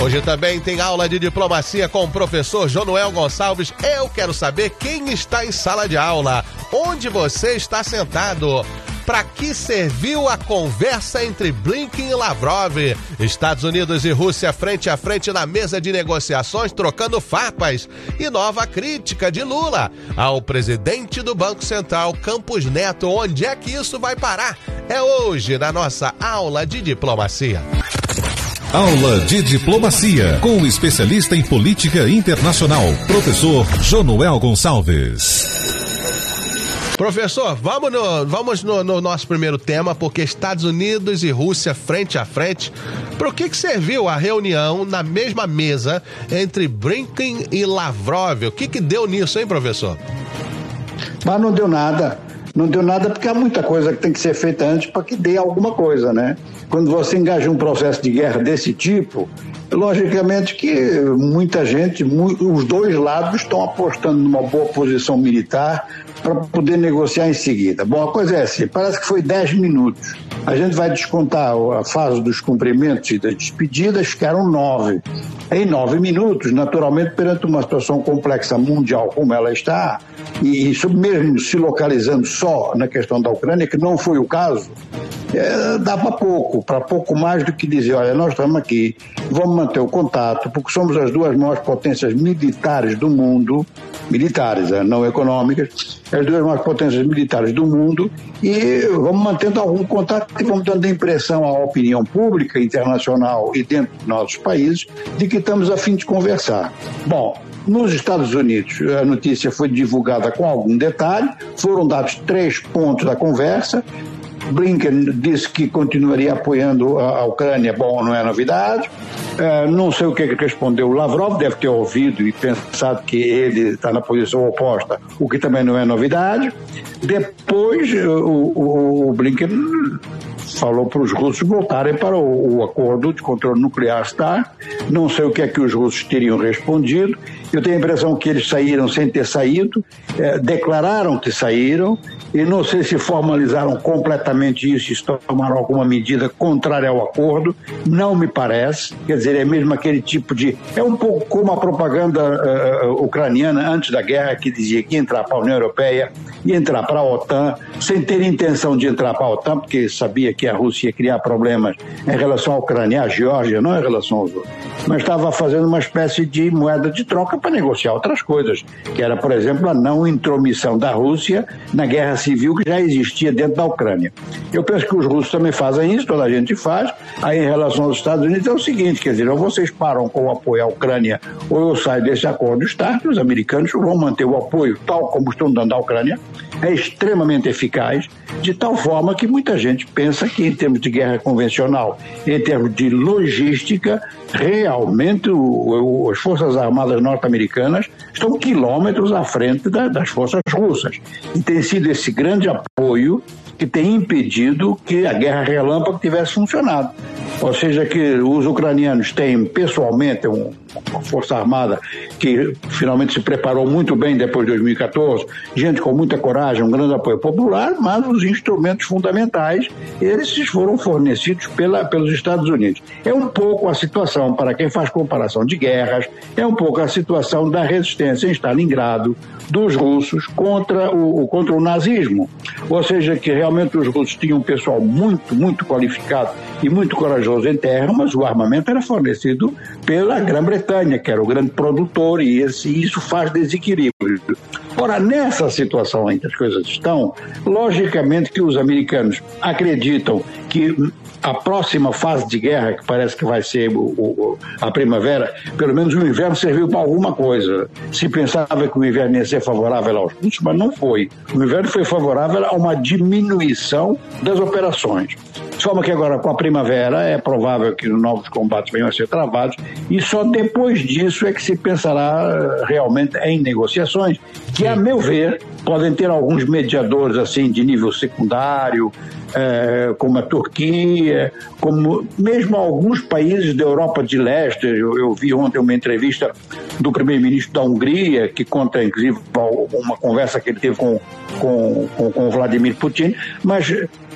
Hoje também tem aula de diplomacia com o professor Jonuel Gonçalves. Eu quero saber quem está em sala de aula, onde você está sentado. Para que serviu a conversa entre Blinken e Lavrov? Estados Unidos e Rússia frente a frente na mesa de negociações, trocando farpas. E nova crítica de Lula ao presidente do Banco Central, Campos Neto. Onde é que isso vai parar? É hoje na nossa aula de diplomacia. Aula de Diplomacia, com o especialista em política internacional, professor Jonuel Gonçalves. Professor, vamos, no, vamos no, no, nosso primeiro tema, porque Estados Unidos e Rússia frente a frente. Para o que, que serviu a reunião na mesma mesa entre Blinken e Lavrov? O que, que deu nisso, hein, professor? Mas não deu nada. Não deu nada porque há muita coisa que tem que ser feita antes para que dê alguma coisa, né? Quando você engaja um processo de guerra desse tipo, logicamente que muita gente, os dois lados estão apostando numa boa posição militar para poder negociar em seguida. Bom, a coisa é assim, parece que foi 10 minutos. A gente vai descontar a fase dos cumprimentos e das despedidas, eram nove. Em nove minutos, naturalmente, perante uma situação complexa mundial como ela está, e isso mesmo se localizando só na questão da Ucrânia, que não foi o caso, é, dá para pouco, para pouco mais do que dizer, olha, nós estamos aqui, vamos manter o contato, porque somos as duas maiores potências militares do mundo, militares, é, não econômicas, as duas maiores potências militares do mundo, e vamos mantendo algum contato e vamos dando impressão à opinião pública internacional e dentro dos nossos países de que estamos a fim de conversar. Bom, nos Estados Unidos, a notícia foi divulgada com algum detalhe, foram dados três pontos da conversa, Blinken disse que continuaria apoiando a, Ucrânia, bom, não é novidade. Uh, não sei o que, que respondeu Lavrov, deve ter ouvido e pensado que ele está na posição oposta, o que também não é novidade. Depois, o, o, o Blinken falou para os russos voltarem para o, o, acordo de controle nuclear STAR. Não sei o que é que os russos teriam respondido. Eu tenho a impressão que eles saíram sem ter saído, é, declararam que saíram, e não sei se formalizaram completamente isso, se tomaram alguma medida contrária ao acordo. Não me parece. Quer dizer, é mesmo aquele tipo de. É um pouco como a propaganda uh, ucraniana antes da guerra, que dizia que ia entrar para a União Europeia, ia entrar para a OTAN, sem ter intenção de entrar para a OTAN, porque sabia que a Rússia ia criar problemas em relação à Ucrânia, à Geórgia, não em relação aos outros. Mas estava fazendo uma espécie de moeda de troca para negociar outras coisas, que era, por exemplo, a não intromissão da Rússia na guerra civil que já existia dentro da Ucrânia. Eu penso que os russos também fazem isso, toda a gente faz. Aí, em relação aos Estados Unidos, é o seguinte: quer dizer, ou vocês param com o apoio à Ucrânia, ou eu saio desse acordo START, os americanos vão manter o apoio tal como estão dando à Ucrânia, é extremamente eficaz, de tal forma que muita gente pensa que, em termos de guerra convencional, em termos de logística, realmente o, o, as Forças Armadas norte-americanas estão quilômetros à frente da, das forças russas. E tem sido esse grande apoio que tem impedido que a guerra relâmpago tivesse funcionado. Ou seja, que os ucranianos têm pessoalmente um, uma força armada que finalmente se preparou muito bem depois de 2014, gente com muita coragem, um grande apoio popular, mas os instrumentos fundamentais, eles foram fornecidos pela, pelos Estados Unidos. É um pouco a situação, para quem faz comparação de guerras, é um pouco a situação da resistência em Stalingrado dos russos contra o, contra o nazismo. Ou seja, que realmente os russos tinham um pessoal muito, muito qualificado e muito corajoso em terra, mas o armamento era fornecido pela Grã-Bretanha, que era o grande produtor, e esse, isso faz desequilíbrio. Ora, nessa situação em que as coisas estão, logicamente que os americanos acreditam que a próxima fase de guerra, que parece que vai ser o, o, a primavera, pelo menos o inverno serviu para alguma coisa. Se pensava que o inverno ia ser favorável aos russos, mas não foi. O inverno foi favorável a uma diminuição das operações. De forma que agora, com a primavera, é provável que novos combates venham a ser travados, e só depois disso é que se pensará realmente em negociações, que, a meu ver, podem ter alguns mediadores assim de nível secundário, é, como a Turquia, como mesmo alguns países da Europa de Leste. Eu, eu vi ontem uma entrevista do primeiro-ministro da Hungria, que conta, inclusive, uma conversa que ele teve com, com, com, com Vladimir Putin, mas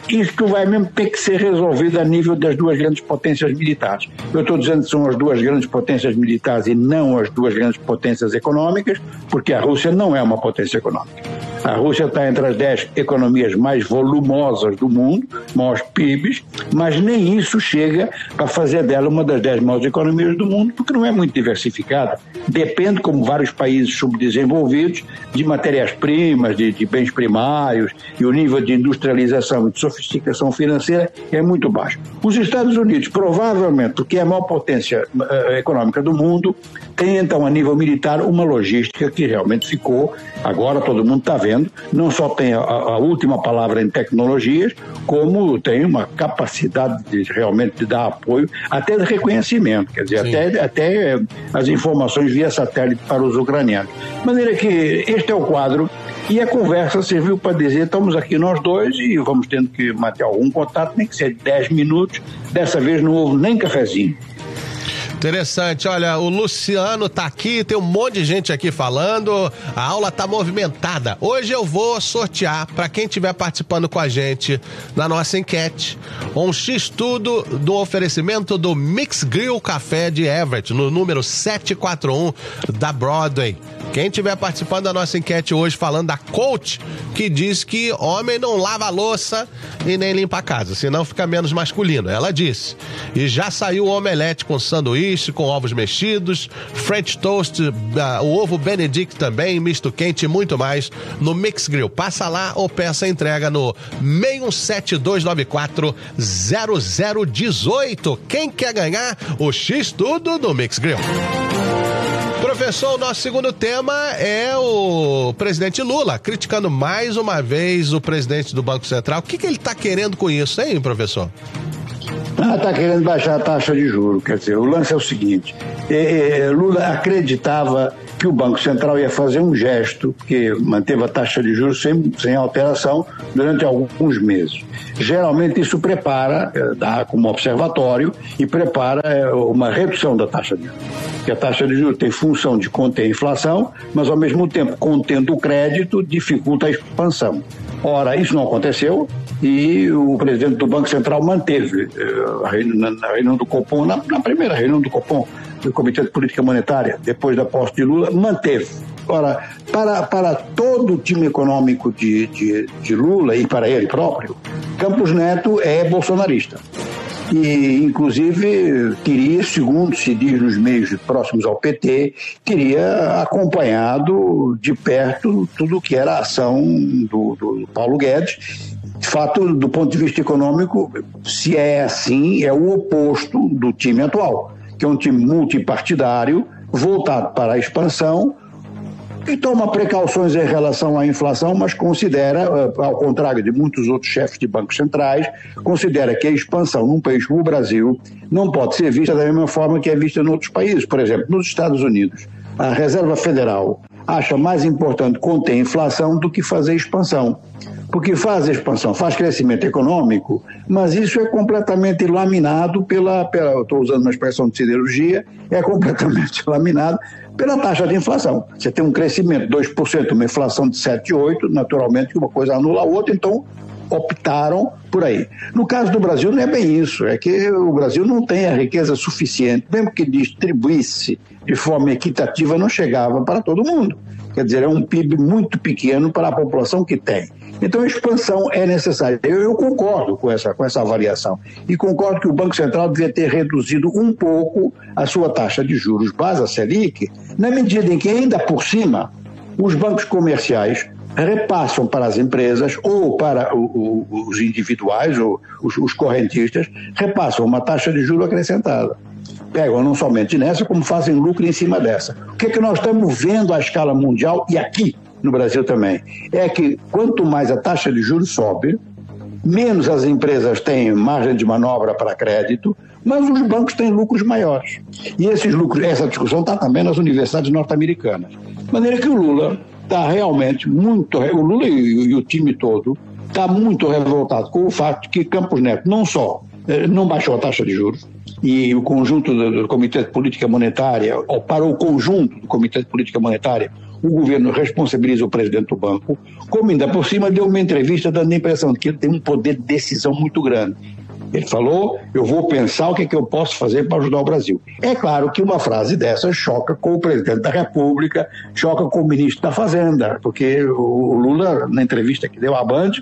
isto vai mesmo ter que ser resolvido a nível das duas grandes potências militares. Eu estou dizendo que são as duas grandes potências militares e não as duas grandes potências econômicas, porque a Rússia não é uma potência econômica. A Rússia está entre as dez economias mais volumosas do mundo, maiores PIBs, mas nem isso chega para fazer dela uma das dez maiores economias do mundo, porque não é muito diversificada. Depende, como vários países subdesenvolvidos, de matérias-primas, de, de, bens primários, e o nível de industrialização e de sofisticação financeira é muito baixo. Os Estados Unidos, provavelmente, porque é a maior potência uh, econômica do mundo, tem então, a nível militar, uma logística que realmente ficou, agora todo mundo está vendo. Não só tem a, a, última palavra em tecnologias, como tem uma capacidade de realmente de dar apoio, até de reconhecimento, quer dizer, até, até as informações via satélite para os ucranianos. De maneira que este é o quadro e a conversa serviu para dizer: estamos aqui nós dois e vamos tendo que manter algum contato, nem que seja 10 minutos. Dessa vez não houve nem cafezinho. Interessante. Olha, o Luciano tá aqui, tem um monte de gente aqui falando. A aula tá movimentada. Hoje eu vou sortear para quem estiver participando com a gente na nossa enquete um X tudo do oferecimento do Mix Grill Café de Everett, no número 741 da Broadway. Quem estiver participando da nossa enquete hoje falando da coach que diz que homem não lava a louça e nem limpa a casa, senão fica menos masculino. Ela disse. E já saiu o omelete com sanduíche, com ovos mexidos, French toast, uh, o ovo Benedict também, misto quente e muito mais no Mix Grill. Passa lá ou peça entrega no 617-294 0018. Quem quer ganhar o X tudo do Mix Grill? Professor, o nosso segundo tema é o presidente Lula, criticando mais uma vez o presidente do Banco Central. O que, que ele está querendo com isso, hein, professor? Ah, está querendo baixar a taxa de juros. Quer dizer, o lance é o seguinte: é, é, Lula acreditava que o Banco Central ia fazer um gesto, que manteve a taxa de juros sem, sem alteração durante alguns meses. Geralmente isso prepara, eh, dá como observatório, e prepara eh, uma redução da taxa de juros. Porque a taxa de juros tem função de conter a inflação, mas ao mesmo tempo, contendo o crédito, dificulta a expansão. Ora, isso não aconteceu e o presidente do Banco Central manteve eh, a reunião do Copom, na, na primeira reunião do Copom, do Comitê de Política Monetária, depois da posse de Lula, manteve. Ora, para, para todo o time econômico de, de, de Lula e para ele próprio, Campos Neto é bolsonarista e inclusive teria, segundo se diz nos meios próximos ao PT, teria acompanhado de perto tudo o que era a ação do, do Paulo Guedes. De fato, do ponto de vista econômico, se é assim, é o oposto do time atual que é um time multipartidário, voltado para a expansão, e toma precauções em relação à inflação, mas considera, eh, ao contrário de muitos outros chefes de bancos centrais, considera que a expansão num país como o Brasil não pode ser vista da mesma forma que é vista em outros países. Por exemplo, nos Estados Unidos, a Reserva Federal acha mais importante conter inflação do que fazer expansão porque faz expansão, faz crescimento econômico, mas isso é completamente laminado pela, pela estou usando uma expressão de siderurgia, é completamente laminado pela taxa de inflação. Você tem um crescimento de 2%, uma inflação de 7,8%, naturalmente uma coisa anula a outra, então optaram por aí. No caso do Brasil não é bem isso, é que o Brasil não tem a riqueza suficiente, mesmo que distribuísse de forma equitativa, não chegava para todo mundo. Quer dizer, é um PIB muito pequeno para a população que tem. Então a expansão é necessária. Eu, eu, concordo com essa, com essa avaliação. E concordo que o Banco Central devia ter reduzido um pouco a sua taxa de juros base, a Selic, na medida em que, ainda por cima, os bancos comerciais repassam para as empresas ou para o, o, os individuais, ou os, os correntistas, repassam uma taxa de juro acrescentada pegam não somente nessa, como fazem lucro em cima dessa. O que, é que nós estamos vendo à escala mundial e aqui no Brasil também, é que quanto mais a taxa de juros sobe, menos as empresas têm margem de manobra para crédito, mas os bancos têm lucros maiores. E esses lucros, essa discussão está também nas universidades norte-americanas. De maneira que o Lula está realmente muito. O Lula e, e o time todo está muito revoltado com o fato de que Campos Neto não só não baixou a taxa de juros, e o conjunto do, do Comitê de Política Monetária, ou para o conjunto do Comitê de Política Monetária, o governo responsabiliza o presidente do banco, como ainda por cima deu uma entrevista dando a impressão de que ele tem um poder de decisão muito grande. Ele falou: eu vou pensar o que, é que eu posso fazer para ajudar o Brasil. É claro que uma frase dessa choca com o presidente da República, choca com o ministro da Fazenda, porque o Lula, na entrevista que deu à Band,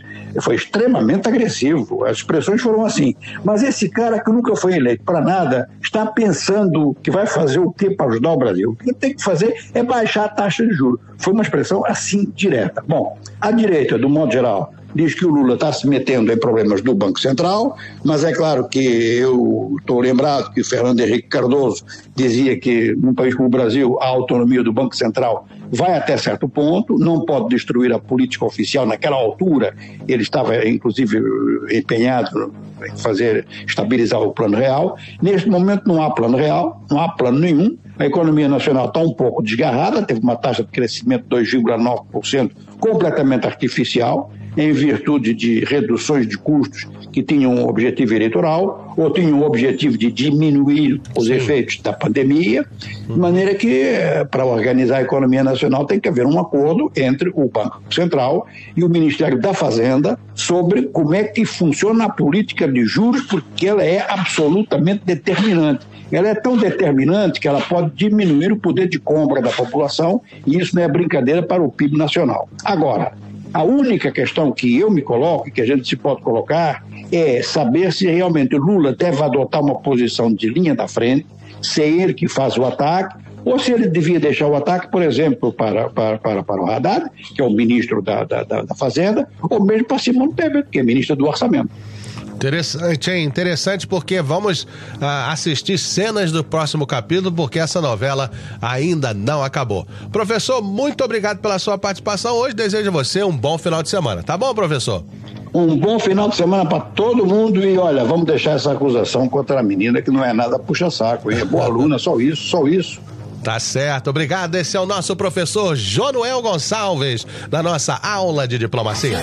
foi extremamente agressivo. As expressões foram assim. Mas esse cara que nunca foi eleito para nada está pensando que vai fazer o que para ajudar o Brasil. O que tem que fazer é baixar a taxa de juros. Foi uma expressão assim direta. Bom, a direita, do modo geral, diz que o Lula está se metendo em problemas do Banco Central, mas é claro que eu estou lembrado que o Fernando Henrique Cardoso dizia que num país como o Brasil a autonomia do Banco Central vai até certo ponto, não pode destruir a política oficial naquela altura. Ele estava inclusive empenhado em fazer estabilizar o plano real. Neste momento não há plano real, não há plano nenhum. A economia nacional está um pouco desgarrada, teve uma taxa de crescimento de 2,9% completamente artificial em virtude de reduções de custos que tinham um objetivo eleitoral ou tinham o objetivo de diminuir os Sim. efeitos da pandemia, de maneira que, eh, para organizar a economia nacional, tem que haver um acordo entre o Banco Central e o Ministério da Fazenda sobre como é que funciona a política de juros, porque ela é absolutamente determinante. Ela é tão determinante que ela pode diminuir o poder de compra da população, e isso não é brincadeira para o PIB nacional. Agora, a única questão que eu me coloco, que a gente se pode colocar, é saber se realmente Lula deve adotar uma posição de linha da frente, se é ele que faz o ataque, ou se ele devia deixar o ataque, por exemplo, para, para, para, para o Haddad, que é o ministro da, da, da Fazenda, ou mesmo para Simone Tebet, que é ministra do Orçamento. Interessante, hein? Interessante porque vamos ah, assistir cenas do próximo capítulo, porque essa novela ainda não acabou. Professor, muito obrigado pela sua participação hoje. Desejo a você um bom final de semana. Tá bom, professor? Um bom final de semana para todo mundo e olha, vamos deixar essa acusação contra a menina que não é nada puxa-saco, é boa aluna, só isso, só isso. Tá certo, obrigado. Esse é o nosso professor Jonuel Gonçalves, da nossa aula de diplomacia.